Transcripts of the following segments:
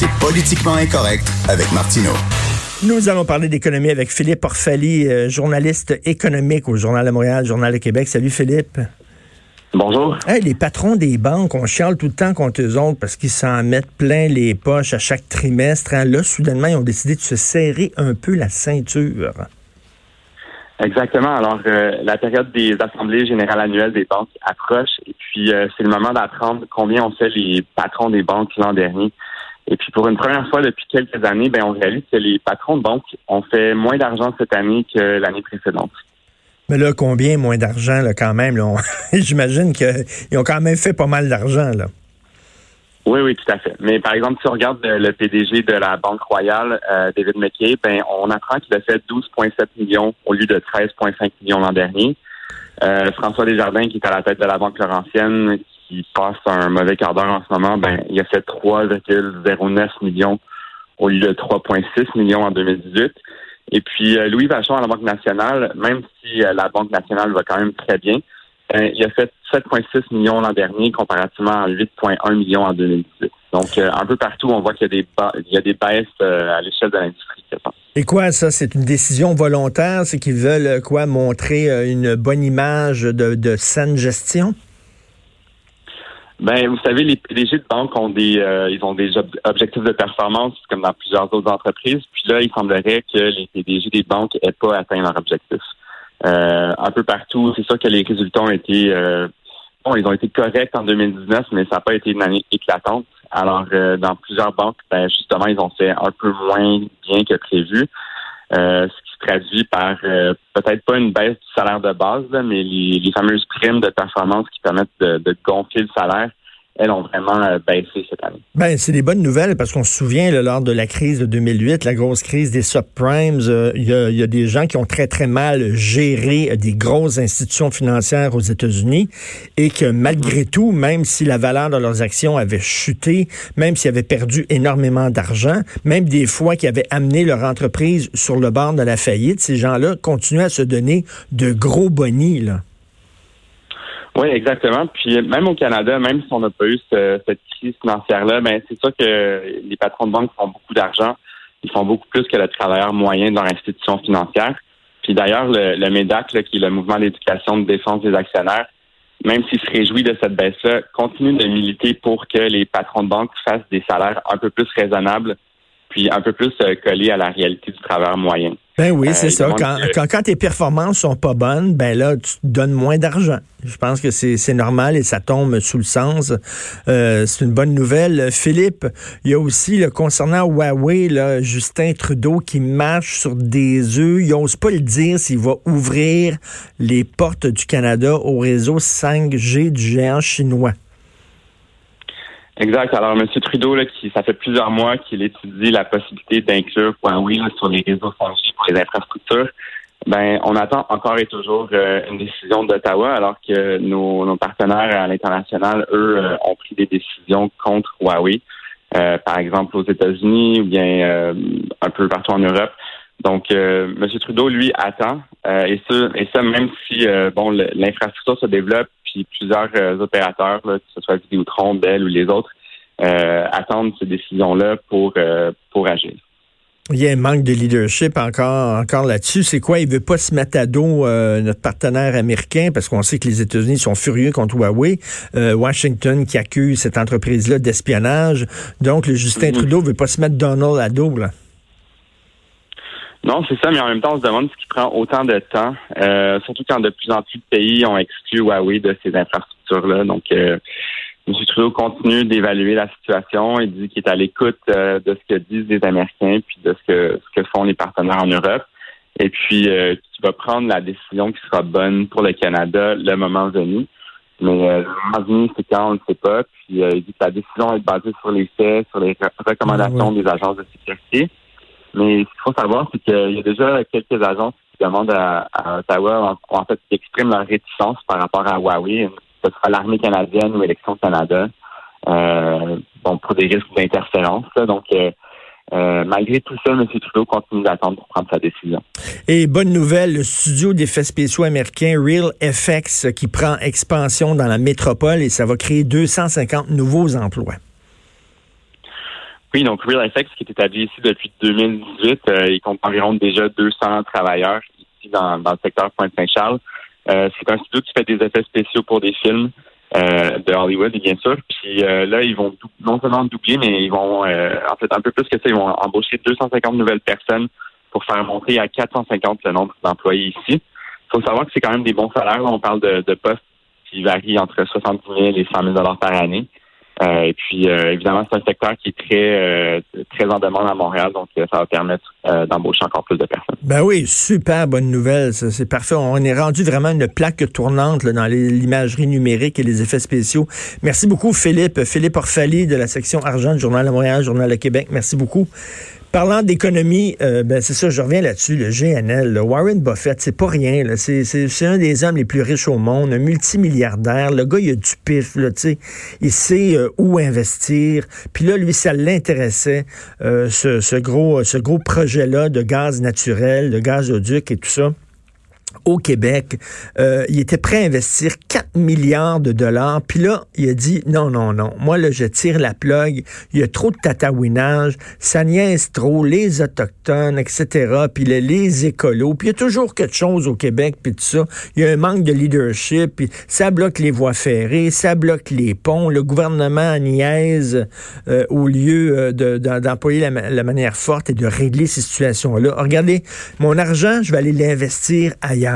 C'est politiquement incorrect avec Martineau. Nous allons parler d'économie avec Philippe Orfali, euh, journaliste économique au Journal de Montréal, Journal de Québec. Salut Philippe. Bonjour. les patrons des banques, on chiale tout le temps contre eux autres parce qu'ils s'en mettent plein les poches à chaque trimestre. Hein. Là, soudainement, ils ont décidé de se serrer un peu la ceinture. Exactement. Alors, euh, la période des assemblées générales annuelles des banques approche et puis euh, c'est le moment d'apprendre combien ont fait les patrons des banques l'an dernier. Et puis pour une première fois depuis quelques années, ben on réalise que les patrons de banques ont fait moins d'argent cette année que l'année précédente. Mais là, combien moins d'argent, là, quand même? J'imagine qu'ils ont quand même fait pas mal d'argent, là. Oui, oui, tout à fait. Mais par exemple, si on regarde le PDG de la Banque Royale, euh, David McKay, ben, on apprend qu'il a fait 12,7 millions au lieu de 13,5 millions l'an dernier. Euh, François Desjardins, qui est à la tête de la Banque Laurentienne, qui passe un mauvais quart d'heure en ce moment, ben, il a fait 3,09 millions au lieu de 3,6 millions en 2018. Et puis, euh, Louis Vachon à la Banque nationale, même si euh, la Banque nationale va quand même très bien, euh, il a fait 7,6 millions l'an dernier comparativement à 8,1 millions en 2018. Donc, un peu partout, on voit qu'il y a des, il y a des baisses à l'échelle de l'industrie. Et quoi, ça, c'est une décision volontaire? C'est qu'ils veulent quoi montrer une bonne image de, de saine gestion? Ben, vous savez, les PDG de banque ont des, euh, ils ont des objectifs de performance comme dans plusieurs autres entreprises. Puis là, il semblerait que les PDG des banques aient pas atteint leur objectif. Euh, un peu partout, c'est sûr que les résultats ont été, euh, bon, ils ont été corrects en 2019, mais ça n'a pas été une année éclatante. Alors, dans plusieurs banques, ben, justement, ils ont fait un peu moins bien que prévu. ce qui traduit par peut-être pas une baisse du salaire de base, mais les, fameuses primes de performance qui permettent de, de gonfler le salaire elles ont vraiment euh, baissé cette année. Ben, c'est des bonnes nouvelles parce qu'on se souvient, lors de la crise de 2008, la grosse crise des subprimes, euh, il y, a, des gens qui ont très, très mal géré des grosses institutions financières aux États-Unis et que malgré mm-hmm. tout, même si la valeur de leurs actions avait chuté, même s'ils avaient perdu énormément d'argent, même des fois qu'ils avaient amené leur entreprise sur le bord de la faillite, ces gens-là continuaient à se donner de gros bonnies, là. Oui, exactement. Puis même au Canada, même si on n'a pas eu cette crise financière-là, ben c'est sûr que les patrons de banque font beaucoup d'argent. Ils font beaucoup plus que le travailleur moyen de leur institution financière. Puis d'ailleurs, le, le MEDAC, qui est le mouvement d'éducation de défense des actionnaires, même s'il se réjouit de cette baisse-là, continue de militer pour que les patrons de banque fassent des salaires un peu plus raisonnables, puis un peu plus euh, collés à la réalité du travailleur moyen. Ben oui, c'est euh, ça. Quand, quand, tes performances sont pas bonnes, ben là, tu te donnes moins d'argent. Je pense que c'est normal et ça tombe sous le sens. Euh, c'est une bonne nouvelle. Philippe, il y a aussi, le concernant Huawei, là, Justin Trudeau qui marche sur des œufs. Il n'ose pas le dire s'il va ouvrir les portes du Canada au réseau 5G du géant chinois. Exact. Alors, M. Trudeau, là, qui, ça fait plusieurs mois qu'il étudie la possibilité d'inclure Huawei sur les réseaux 5G pour les infrastructures. Ben, on attend encore et toujours euh, une décision d'Ottawa, alors que nos, partenaires à l'international, eux, euh, ont pris des décisions contre Huawei, euh, par exemple aux États-Unis ou bien un peu partout en Europe. Donc, M. Trudeau, lui, attend, et ça, et ça même si bon l'infrastructure se développe, puis plusieurs opérateurs, que ce soit Vidéotron, Bell ou les autres, attendent ces décisions-là pour pour agir. Il y a un manque de leadership encore, encore là-dessus. C'est quoi? Il veut pas se mettre à dos euh, notre partenaire américain parce qu'on sait que les États-Unis sont furieux contre Huawei. Euh, Washington qui accuse cette entreprise-là d'espionnage. Donc, le Justin Trudeau Trudeau veut pas se mettre Donald à dos, là. Non, c'est ça, mais en même temps, on se demande ce qui prend autant de temps, euh, surtout quand de plus en plus de pays ont exclu Huawei de ces infrastructures-là. Donc, M. Trudeau continue d'évaluer la situation. Il dit qu'il est à l'écoute euh, de ce que disent les Américains puis de ce que, ce que font les partenaires en Europe. Et puis, euh, va prendre la décision qui sera bonne pour le Canada le moment venu. Mais euh, le moment c'est quand on ne sait pas. Puis euh, il dit que la décision est basée sur les faits, sur les recommandations des agences de sécurité. Mais ce qu'il faut savoir, c'est qu'il y a déjà quelques agences qui demandent à, Ottawa, en, fait, qui expriment leur réticence par rapport à Huawei. Ce sera l'armée canadienne ou Élections Canada. Euh, bon, pour des risques d'interférence. Donc, euh, euh, malgré tout ça, M. Trudeau continue d'attendre pour prendre sa décision. Et bonne nouvelle, le studio d'effets spéciaux américain Real FX qui prend expansion dans la métropole et ça va créer 250 nouveaux emplois. Oui, donc Real FX qui est établi ici depuis 2018, euh, il compte environ déjà 200 travailleurs ici dans, le secteur Pointe-Saint-Charles. Euh, c'est un studio qui fait des effets spéciaux pour des films. Euh, de Hollywood, bien sûr. Puis euh, là, ils vont non seulement doubler, mais ils vont, euh, en fait, un peu plus que ça, ils vont embaucher 250 nouvelles personnes pour faire monter à 450 le nombre d'employés ici. Il faut savoir que c'est quand même des bons salaires. on parle de, de postes qui varient entre 70 000 et 100 000 dollars par année. Euh, et puis, euh, évidemment, c'est un secteur qui est très, euh, très en demande à Montréal, donc ça va permettre d'embaucher encore plus de personnes. Ben oui, super bonne nouvelle, c'est parfait. On est rendu vraiment une plaque tournante dans l'imagerie numérique et les effets spéciaux. Merci beaucoup, Philippe. Philippe Orfali de la section argent du Journal de Montréal, Journal de Québec. Merci beaucoup. Parlant d'économie, euh, ben c'est ça, je reviens là-dessus, le GNL, le Warren Buffett, c'est pas rien. C'est un des hommes les plus riches au monde, un multimilliardaire. Le gars, il a du pif, là, il sait euh, où investir. Puis là, lui, ça l'intéressait, euh, ce, ce, gros, ce gros projet-là de gaz naturel, de gazoduc et tout ça au Québec. Euh, il était prêt à investir 4 milliards de dollars. Puis là, il a dit non, non, non. Moi, là, je tire la plug. Il y a trop de tatouinage. Ça niaise trop. Les Autochtones, etc. Puis les, les écolos. Puis il y a toujours quelque chose au Québec, puis tout ça. Il y a un manque de leadership. Puis ça bloque les voies ferrées. Ça bloque les ponts. Le gouvernement niaise euh, au lieu euh, d'employer la, la manière forte et de régler ces situations-là. Regardez, mon argent, je vais aller l'investir ailleurs.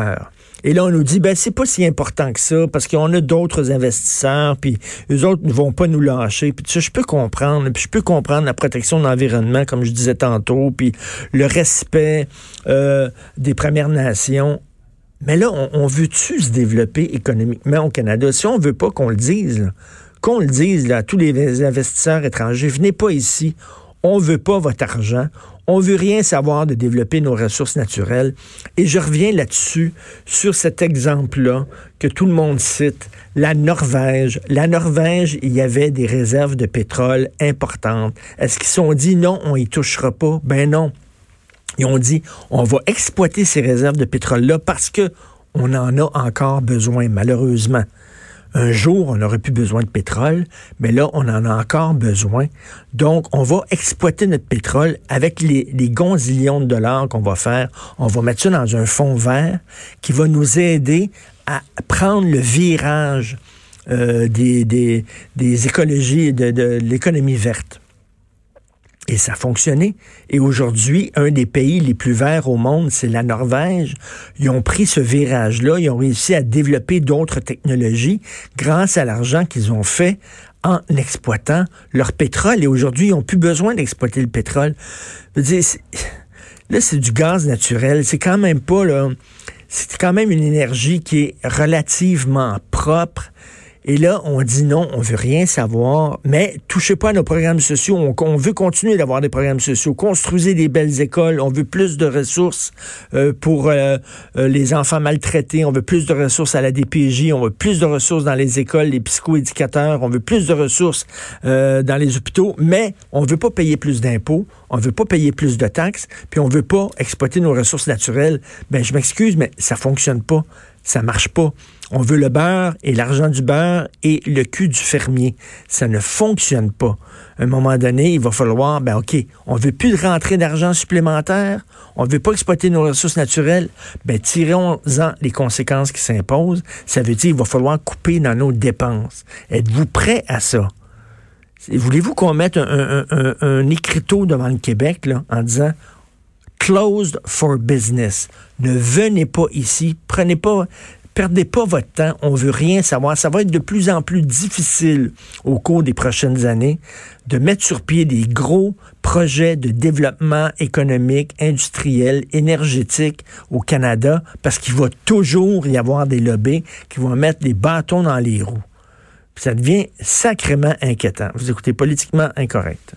Et là, on nous dit, ben, c'est pas si important que ça, parce qu'on a d'autres investisseurs, puis eux autres ne vont pas nous lâcher. Puis je peux comprendre. Puis je peux comprendre la protection de l'environnement, comme je disais tantôt, puis le respect euh, des Premières Nations. Mais là, on, veut-tu se développer économiquement au Canada? Si on veut pas qu'on le dise, qu'on le dise à tous les investisseurs étrangers, venez pas ici. On veut pas votre argent. On veut rien savoir de développer nos ressources naturelles. Et je reviens là-dessus, sur cet exemple-là que tout le monde cite, la Norvège. La Norvège, il y avait des réserves de pétrole importantes. Est-ce qu'ils sont dit non, on y touchera pas? Ben non. Ils ont dit, on va exploiter ces réserves de pétrole-là parce que on en a encore besoin, malheureusement. Un jour, on n'aurait plus besoin de pétrole, mais là, on en a encore besoin. Donc, on va exploiter notre pétrole avec les, les gonzillions de dollars qu'on va faire. On va mettre ça dans un fonds vert qui va nous aider à prendre le virage euh, des, écologies, de l'économie verte. Et ça a fonctionné. Et aujourd'hui, un des pays les plus verts au monde, c'est la Norvège. Ils ont pris ce virage-là, ils ont réussi à développer d'autres technologies grâce à l'argent qu'ils ont fait en exploitant leur pétrole. Et aujourd'hui, ils n'ont plus besoin d'exploiter le pétrole. là, c'est du gaz naturel. C'est quand même pas, là, c'est quand même une énergie qui est relativement propre et là, on dit non, on veut rien savoir, mais touchez pas à nos programmes sociaux. On, veut continuer d'avoir des programmes sociaux. Construisez des belles écoles. On veut plus de ressources euh, pour euh, euh, les enfants maltraités. On veut plus de ressources à la DPJ. On veut plus de ressources dans les écoles, les psychoéducateurs. On veut plus de ressources dans les hôpitaux. Mais on veut pas payer plus d'impôts. On veut pas payer plus de taxes. Puis on veut pas exploiter nos ressources naturelles. Ben, je m'excuse, mais ça fonctionne pas. Ça marche pas. On veut le beurre et l'argent du beurre et le cul du fermier. Ça ne fonctionne pas. À un moment donné, il va falloir, ben OK, on veut plus de rentrée d'argent supplémentaire, on veut pas exploiter nos ressources naturelles, ben tirons-en les conséquences qui s'imposent. Ça veut dire qu'il va falloir couper dans nos dépenses. Êtes-vous prêt à ça? Voulez-vous qu'on mette un, écriteau devant le Québec en disant closed for business. Ne venez pas ici, prenez pas Perdez pas votre temps. On veut rien savoir. Ça va être de plus en plus difficile au cours des prochaines années de mettre sur pied des gros projets de développement économique, industriel, énergétique au Canada parce qu'il va toujours y avoir des lobbies qui vont mettre des bâtons dans les roues. ça devient sacrément inquiétant. Vous écoutez politiquement incorrect.